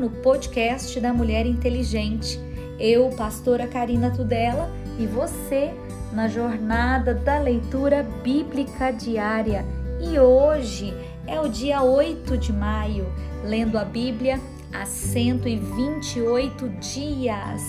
no podcast da Mulher Inteligente. Eu, pastora Karina Tudela, e você na jornada da leitura bíblica diária. E hoje é o dia 8 de maio, lendo a Bíblia há 128 dias.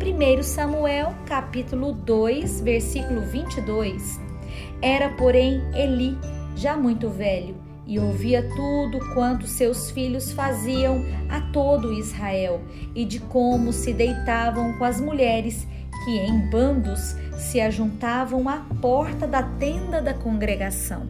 1 Samuel, capítulo 2, versículo 22. Era, porém, Eli, já muito velho, e ouvia tudo quanto seus filhos faziam a todo Israel, e de como se deitavam com as mulheres que em bandos se ajuntavam à porta da tenda da congregação.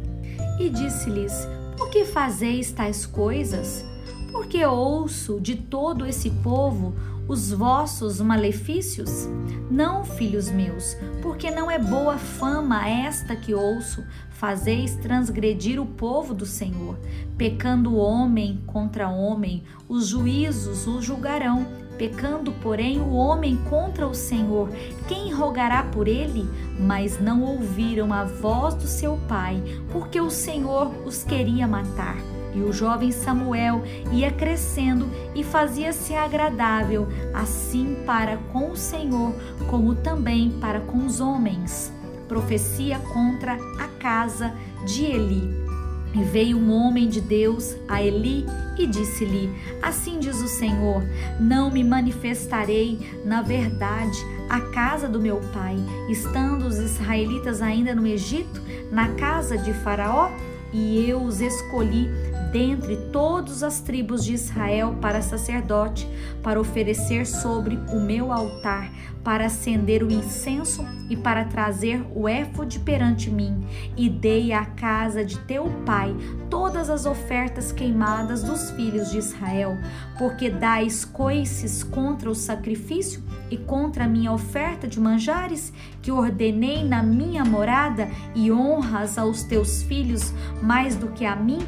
E disse-lhes: Por que fazeis tais coisas? Porque ouço de todo esse povo os vossos malefícios? Não, filhos meus, porque não é boa fama esta que ouço, fazeis transgredir o povo do Senhor. Pecando homem contra homem, os juízos o julgarão. Pecando, porém, o homem contra o Senhor, quem rogará por ele? Mas não ouviram a voz do seu pai, porque o Senhor os queria matar. E o jovem Samuel ia crescendo e fazia-se agradável, assim para com o Senhor, como também para com os homens. Profecia contra a casa de Eli. E veio um homem de Deus a Eli e disse-lhe: Assim diz o Senhor: Não me manifestarei na verdade à casa do meu pai, estando os israelitas ainda no Egito, na casa de Faraó? E eu os escolhi dentre todas as tribos de Israel para sacerdote, para oferecer sobre o meu altar, para acender o incenso e para trazer o éfode perante mim, e dei à casa de teu pai todas as ofertas queimadas dos filhos de Israel, porque dais coices contra o sacrifício e contra a minha oferta de manjares, que ordenei na minha morada, e honras aos teus filhos mais do que a mim,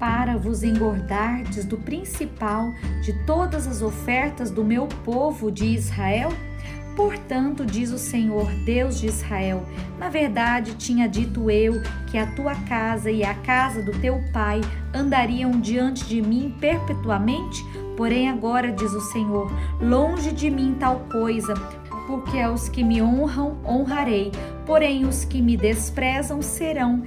para vos engordardes do principal de todas as ofertas do meu povo de Israel? Portanto, diz o Senhor, Deus de Israel: Na verdade, tinha dito eu que a tua casa e a casa do teu pai andariam diante de mim perpetuamente? Porém, agora, diz o Senhor, longe de mim tal coisa, porque aos que me honram honrarei, porém os que me desprezam serão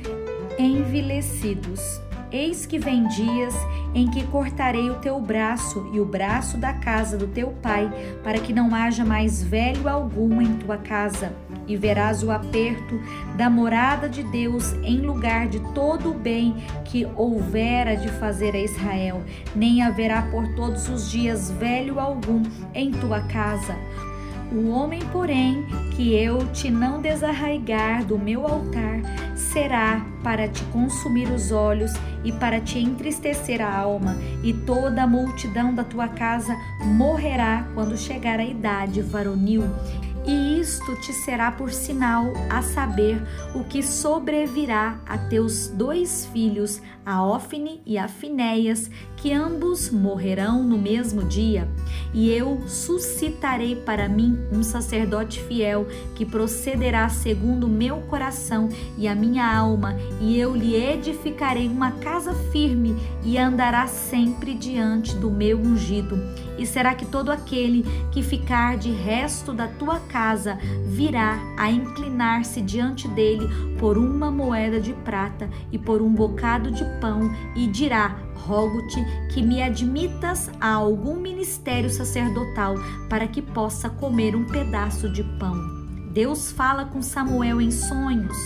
envelhecidos. Eis que vem dias em que cortarei o teu braço e o braço da casa do teu pai, para que não haja mais velho algum em tua casa. E verás o aperto da morada de Deus em lugar de todo o bem que houvera de fazer a Israel, nem haverá por todos os dias velho algum em tua casa. O homem, porém, que eu te não desarraigar do meu altar, será para te consumir os olhos e para te entristecer a alma, e toda a multidão da tua casa morrerá quando chegar a idade varonil e isto te será por sinal a saber o que sobrevirá a teus dois filhos, a Ofne e a Finéias, que ambos morrerão no mesmo dia. E eu suscitarei para mim um sacerdote fiel, que procederá segundo o meu coração e a minha alma, e eu lhe edificarei uma casa firme e andará sempre diante do meu ungido. E será que todo aquele que ficar de resto da tua casa virá a inclinar-se diante dele por uma moeda de prata e por um bocado de pão e dirá: Rogo-te que me admitas a algum ministério sacerdotal para que possa comer um pedaço de pão. Deus fala com Samuel em sonhos.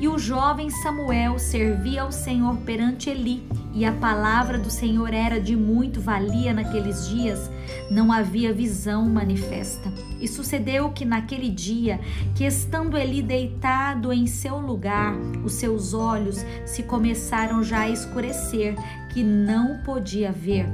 E o jovem Samuel servia ao Senhor perante Eli, e a palavra do Senhor era de muito valia naqueles dias, não havia visão manifesta. E sucedeu que naquele dia, que estando Eli deitado em seu lugar, os seus olhos se começaram já a escurecer, que não podia ver.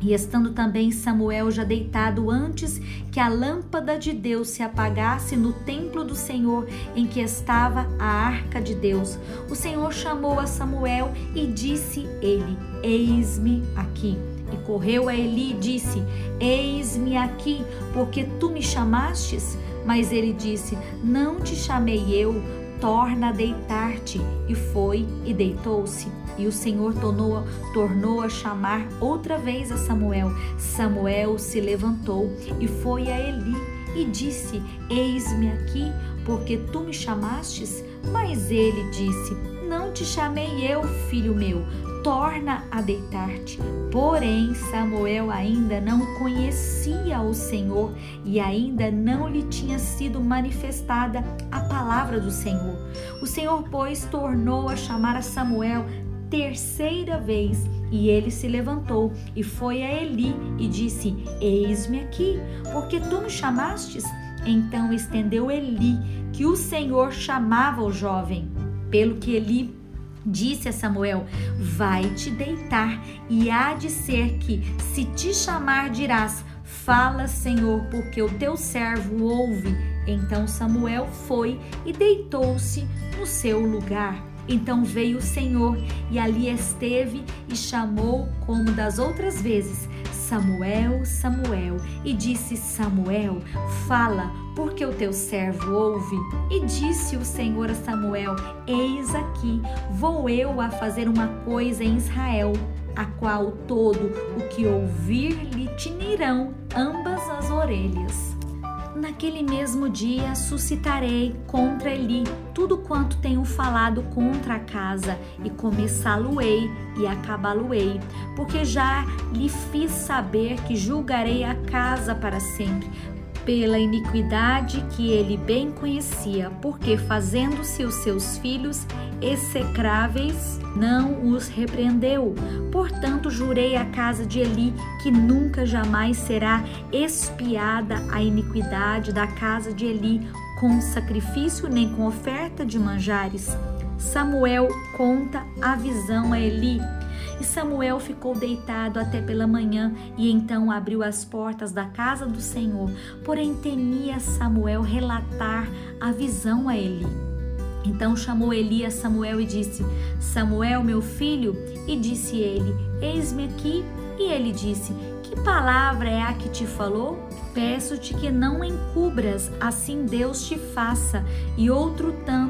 E estando também Samuel já deitado antes que a lâmpada de Deus se apagasse no templo do Senhor em que estava a arca de Deus, o Senhor chamou a Samuel e disse ele: Eis-me aqui. E correu a Eli e disse: Eis-me aqui, porque tu me chamastes? Mas ele disse: Não te chamei eu, torna a deitar-te. E foi e deitou-se. E o Senhor tornou, tornou a chamar outra vez a Samuel. Samuel se levantou e foi a Eli e disse: Eis-me aqui, porque tu me chamastes? Mas ele disse: Não te chamei eu, filho meu, torna a deitar-te. Porém, Samuel ainda não conhecia o Senhor e ainda não lhe tinha sido manifestada a palavra do Senhor. O Senhor, pois, tornou a chamar a Samuel terceira vez. E ele se levantou e foi a Eli e disse: Eis-me aqui, porque tu me chamastes. Então estendeu Eli que o Senhor chamava o jovem. Pelo que Eli Disse a Samuel: Vai te deitar, e há de ser que, se te chamar, dirás: Fala, Senhor, porque o teu servo ouve. Então Samuel foi e deitou-se no seu lugar. Então veio o Senhor e ali esteve e chamou, como das outras vezes, Samuel, Samuel. E disse Samuel: Fala, porque o teu servo ouve. E disse o Senhor a Samuel: Eis aqui, vou eu a fazer uma coisa em Israel, a qual todo o que ouvir lhe tinirão ambas as orelhas. Naquele mesmo dia suscitarei contra Eli tudo quanto tenho falado contra a casa, e começá-lo-ei e acabá-lo-ei, porque já lhe fiz saber que julgarei a casa para sempre, pela iniquidade que ele bem conhecia, porque fazendo-se os seus filhos execráveis, não os repreendeu. Portanto, jurei à casa de Eli que nunca jamais será espiada a iniquidade da casa de Eli com sacrifício nem com oferta de manjares. Samuel conta a visão a Eli e Samuel ficou deitado até pela manhã e então abriu as portas da casa do Senhor. Porém, temia Samuel relatar a visão a Eli. Então chamou Eli a Samuel e disse: Samuel, meu filho? E disse ele: Eis-me aqui. E ele disse: Que palavra é a que te falou? Peço-te que não encubras, assim Deus te faça, e outro tanto,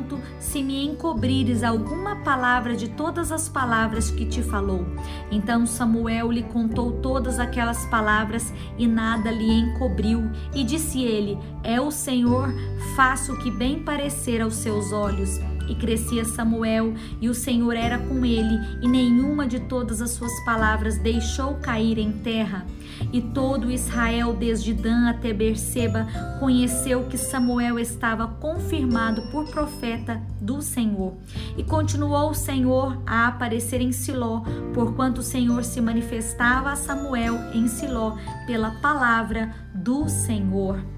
se me encobrires alguma palavra de todas as palavras que te falou. Então Samuel lhe contou todas aquelas palavras e nada lhe encobriu. E disse ele: É o Senhor, faça o que bem parecer aos seus olhos. E crescia Samuel, e o Senhor era com ele, e nenhuma de todas as suas palavras deixou cair em terra. E todo Israel, desde Dan até Berseba, conheceu que Samuel estava confirmado por profeta do Senhor. E continuou o Senhor a aparecer em Siló, porquanto o Senhor se manifestava a Samuel em Siló pela palavra do Senhor.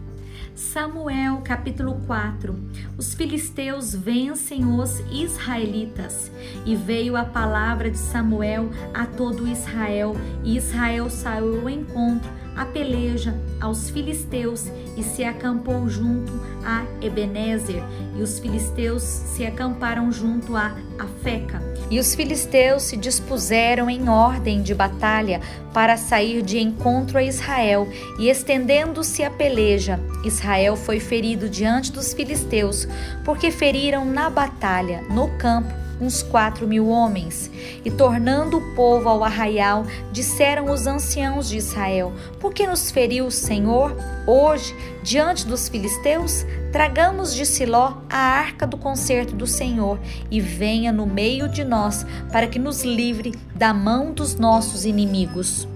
Samuel capítulo 4 Os filisteus vencem os israelitas. E veio a palavra de Samuel a todo Israel, e Israel saiu ao encontro a peleja aos filisteus e se acampou junto a Ebenezer, e os filisteus se acamparam junto a Afeca. E os filisteus se dispuseram em ordem de batalha para sair de encontro a Israel, e estendendo-se a peleja, Israel foi ferido diante dos filisteus, porque feriram na batalha, no campo, uns quatro mil homens. E tornando o povo ao arraial, disseram os anciãos de Israel: Por que nos feriu o Senhor hoje diante dos filisteus? Tragamos de Siló a arca do concerto do Senhor e venha no meio de nós, para que nos livre da mão dos nossos inimigos.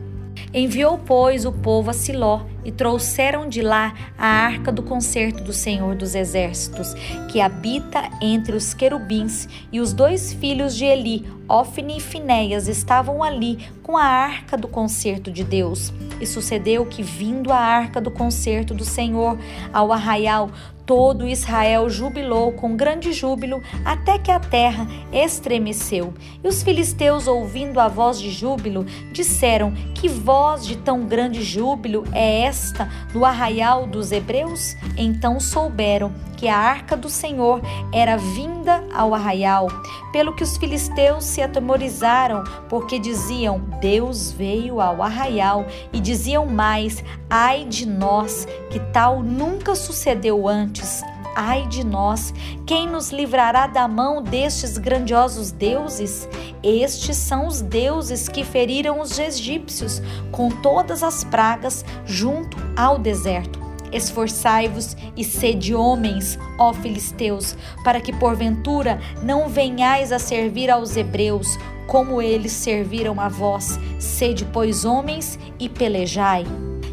Enviou, pois, o povo a Siló e trouxeram de lá a arca do concerto do Senhor dos Exércitos, que habita entre os querubins, e os dois filhos de Eli, Ofni e Finéias, estavam ali com a arca do concerto de Deus. E sucedeu que, vindo a arca do concerto do Senhor ao arraial, todo Israel jubilou com grande júbilo, até que a terra estremeceu. E os filisteus, ouvindo a voz de júbilo, disseram: Que voz de tão grande júbilo é esta no arraial dos hebreus? Então souberam que a arca do Senhor era vinda ao arraial, pelo que os filisteus se atemorizaram, porque diziam: Deus veio ao arraial, e diziam mais: Ai de nós, que tal nunca sucedeu antes. Ai de nós, quem nos livrará da mão destes grandiosos deuses? Estes são os deuses que feriram os egípcios com todas as pragas junto ao deserto. Esforçai-vos e sede homens, ó filisteus, para que porventura não venhais a servir aos hebreus, como eles serviram a vós. Sede, pois, homens e pelejai.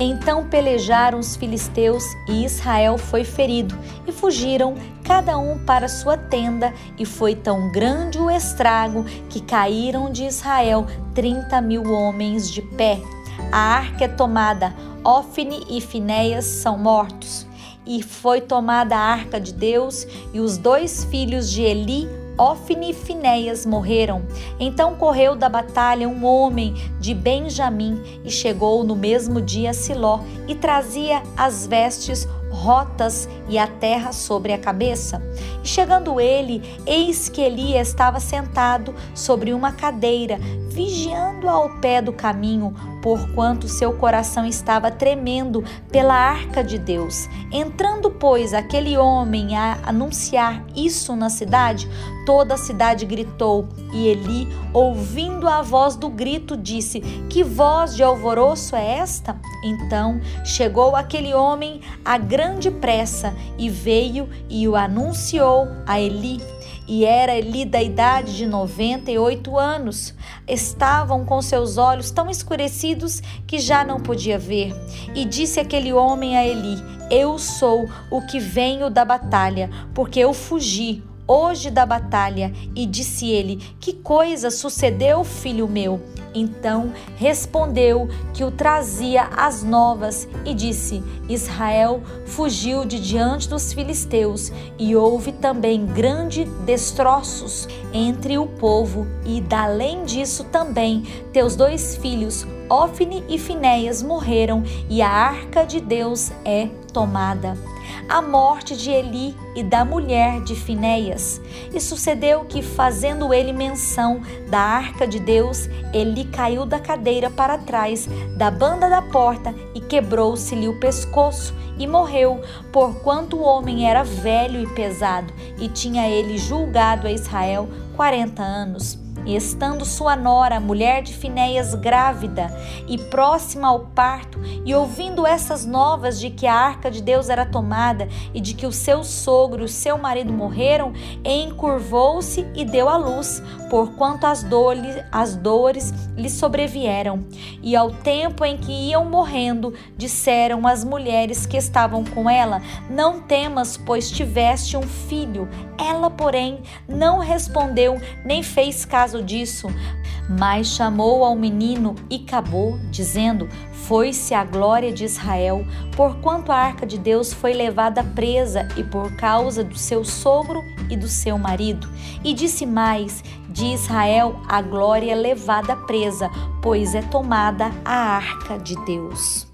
Então pelejaram os filisteus e Israel foi ferido, e fugiram cada um para sua tenda, e foi tão grande o estrago que caíram de Israel trinta mil homens de pé. A arca é tomada, Ofne e Finéias são mortos. E foi tomada a arca de Deus, e os dois filhos de Eli Ofne e Finéias morreram. Então correu da batalha um homem de Benjamim e chegou no mesmo dia a Siló e trazia as vestes rotas e a terra sobre a cabeça. E chegando ele, eis que Eli estava sentado sobre uma cadeira, vigiando ao pé do caminho, porquanto seu coração estava tremendo pela arca de Deus. Entrando, pois, aquele homem a anunciar isso na cidade, toda a cidade gritou, e Eli, ouvindo a voz do grito, disse: Que voz de alvoroço é esta? Então chegou aquele homem a grande pressa e veio e o anunciou a Eli e era Eli da idade de 98 anos. Estavam com seus olhos tão escurecidos que já não podia ver. E disse aquele homem a Eli: Eu sou o que venho da batalha, porque eu fugi hoje da batalha. E disse ele: Que coisa sucedeu, filho meu? Então respondeu que o trazia as novas e disse: Israel fugiu de diante dos filisteus e houve também grande destroços entre o povo e além disso também teus dois filhos Ofne e Finéias morreram e a arca de Deus é tomada a morte de Eli e da mulher de Finéias. E sucedeu que, fazendo ele menção da arca de Deus, Eli caiu da cadeira para trás da banda da porta e quebrou-se-lhe o pescoço e morreu, porquanto o homem era velho e pesado, e tinha ele julgado a Israel quarenta anos. E estando sua nora, mulher de Finéias, grávida e próxima ao parto, e ouvindo essas novas de que a arca de Deus era tomada e de que o seu sogro e o seu marido morreram, encurvou-se e deu à luz, porquanto as as dores lhe sobrevieram. E ao tempo em que iam morrendo, disseram as mulheres que estavam com ela: Não temas, pois tiveste um filho. Ela, porém, não respondeu nem fez caso disso, mas chamou ao menino e acabou, dizendo: Foi-se a glória de Israel, porquanto a arca de Deus foi levada presa e por causa do seu sogro e do seu marido. E disse mais: De Israel a glória levada presa, pois é tomada a arca de Deus.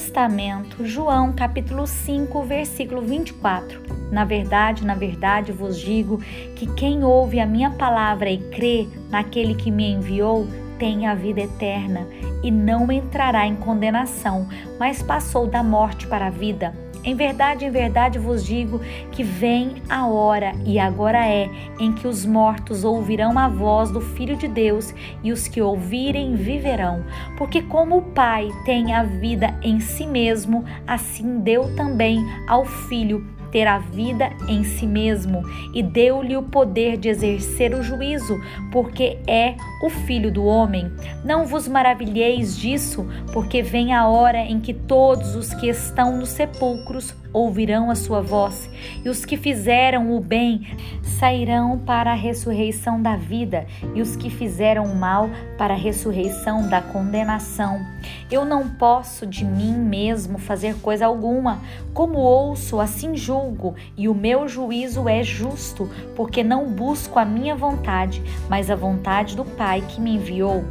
Testamento, João capítulo 5, versículo 24. Na verdade, na verdade vos digo que quem ouve a minha palavra e crê naquele que me enviou tem a vida eterna e não entrará em condenação, mas passou da morte para a vida. Em verdade, em verdade vos digo que vem a hora, e agora é, em que os mortos ouvirão a voz do Filho de Deus, e os que ouvirem viverão. Porque, como o Pai tem a vida em si mesmo, assim deu também ao Filho ter a vida em si mesmo e deu-lhe o poder de exercer o juízo, porque é o filho do homem. Não vos maravilheis disso, porque vem a hora em que todos os que estão nos sepulcros ouvirão a sua voz, e os que fizeram o bem sairão para a ressurreição da vida, e os que fizeram o mal para a ressurreição da condenação. Eu não posso de mim mesmo fazer coisa alguma, como ouço, assim julgo, e o meu juízo é justo, porque não busco a minha vontade, mas a vontade do Pai que me enviou.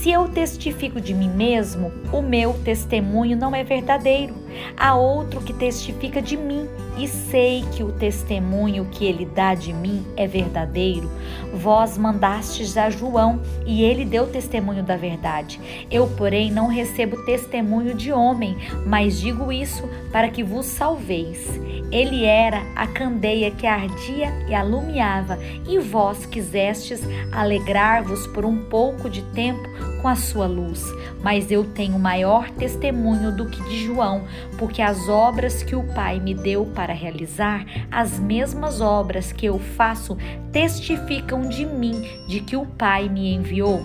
Se eu testifico de mim mesmo, o meu testemunho não é verdadeiro. Há outro que testifica de mim, e sei que o testemunho que ele dá de mim é verdadeiro. Vós mandastes a João e ele deu testemunho da verdade. Eu, porém, não recebo testemunho de homem, mas digo isso para que vos salveis. Ele era a candeia que ardia e alumiava, e vós quisestes alegrar-vos por um pouco de tempo com a sua luz. Mas eu tenho maior testemunho do que de João, porque as obras que o Pai me deu para realizar, as mesmas obras que eu faço, testificam de mim de que o Pai me enviou.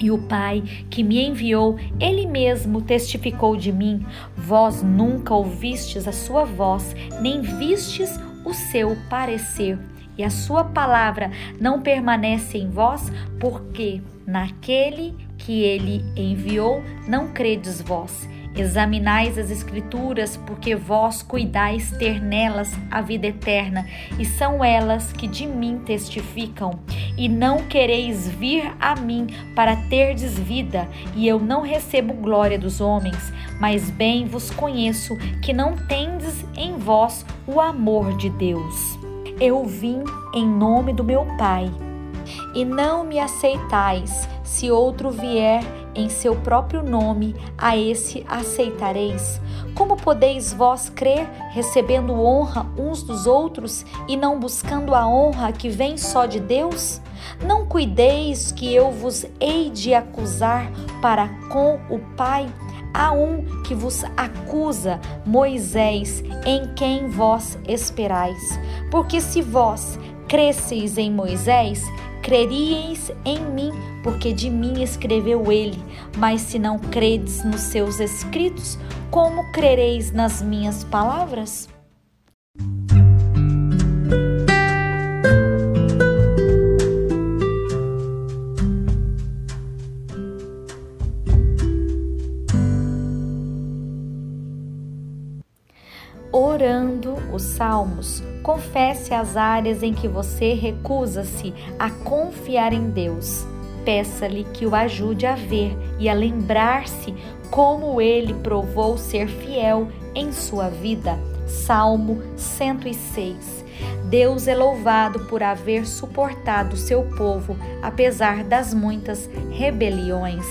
E o Pai que me enviou, ele mesmo testificou de mim. Vós nunca ouvistes a sua voz, nem vistes o seu parecer. E a sua palavra não permanece em vós, porque naquele que ele enviou não credes vós. Examinais as Escrituras, porque vós cuidais ter nelas a vida eterna, e são elas que de mim testificam. E não quereis vir a mim para terdes vida, e eu não recebo glória dos homens, mas bem vos conheço que não tendes em vós o amor de Deus. Eu vim em nome do meu Pai, e não me aceitais. Se outro vier em seu próprio nome, a esse aceitareis. Como podeis vós crer, recebendo honra uns dos outros e não buscando a honra que vem só de Deus? Não cuideis que eu vos hei de acusar para com o Pai? Há um que vos acusa, Moisés, em quem vós esperais. Porque se vós cresceis em Moisés, creríeis em mim, porque de mim escreveu ele. Mas se não credes nos seus escritos, como crereis nas minhas palavras? Orando os salmos, confesse as áreas em que você recusa-se a confiar em Deus. Peça-lhe que o ajude a ver e a lembrar-se como ele provou ser fiel em sua vida. Salmo 106. Deus é louvado por haver suportado seu povo apesar das muitas rebeliões.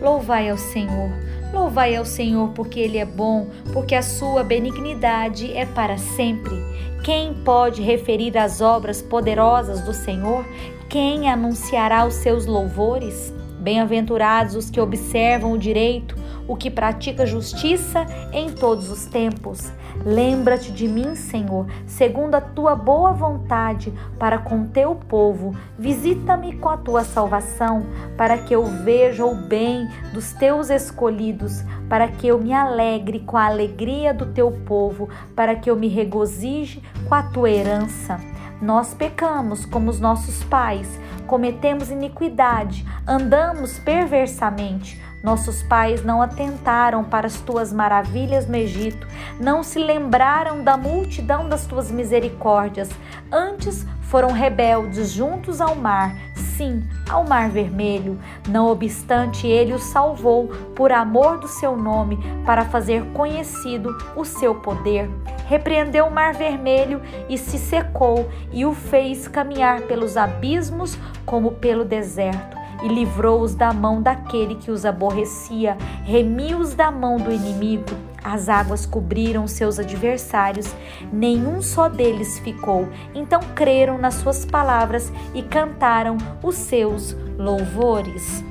Louvai ao Senhor Louvai ao Senhor porque Ele é bom, porque a sua benignidade é para sempre. Quem pode referir as obras poderosas do Senhor? Quem anunciará os seus louvores? Bem-aventurados os que observam o direito, o que pratica justiça em todos os tempos. Lembra-te de mim, Senhor, segundo a tua boa vontade para com teu povo. Visita-me com a tua salvação, para que eu veja o bem dos teus escolhidos, para que eu me alegre com a alegria do teu povo, para que eu me regozije com a tua herança. Nós pecamos como os nossos pais, cometemos iniquidade, andamos perversamente. Nossos pais não atentaram para as tuas maravilhas no Egito, não se lembraram da multidão das tuas misericórdias. Antes foram rebeldes juntos ao mar, sim, ao mar vermelho. Não obstante, ele os salvou por amor do seu nome, para fazer conhecido o seu poder. Repreendeu o mar vermelho e se secou, e o fez caminhar pelos abismos como pelo deserto e livrou-os da mão daquele que os aborrecia, remiu-os da mão do inimigo. As águas cobriram seus adversários, nenhum só deles ficou. Então creram nas suas palavras e cantaram os seus louvores.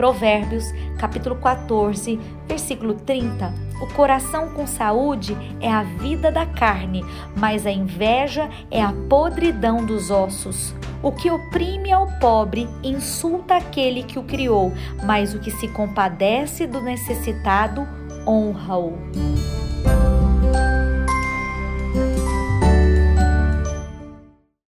Provérbios, capítulo 14, versículo 30. O coração com saúde é a vida da carne, mas a inveja é a podridão dos ossos. O que oprime ao pobre insulta aquele que o criou, mas o que se compadece do necessitado honra-o.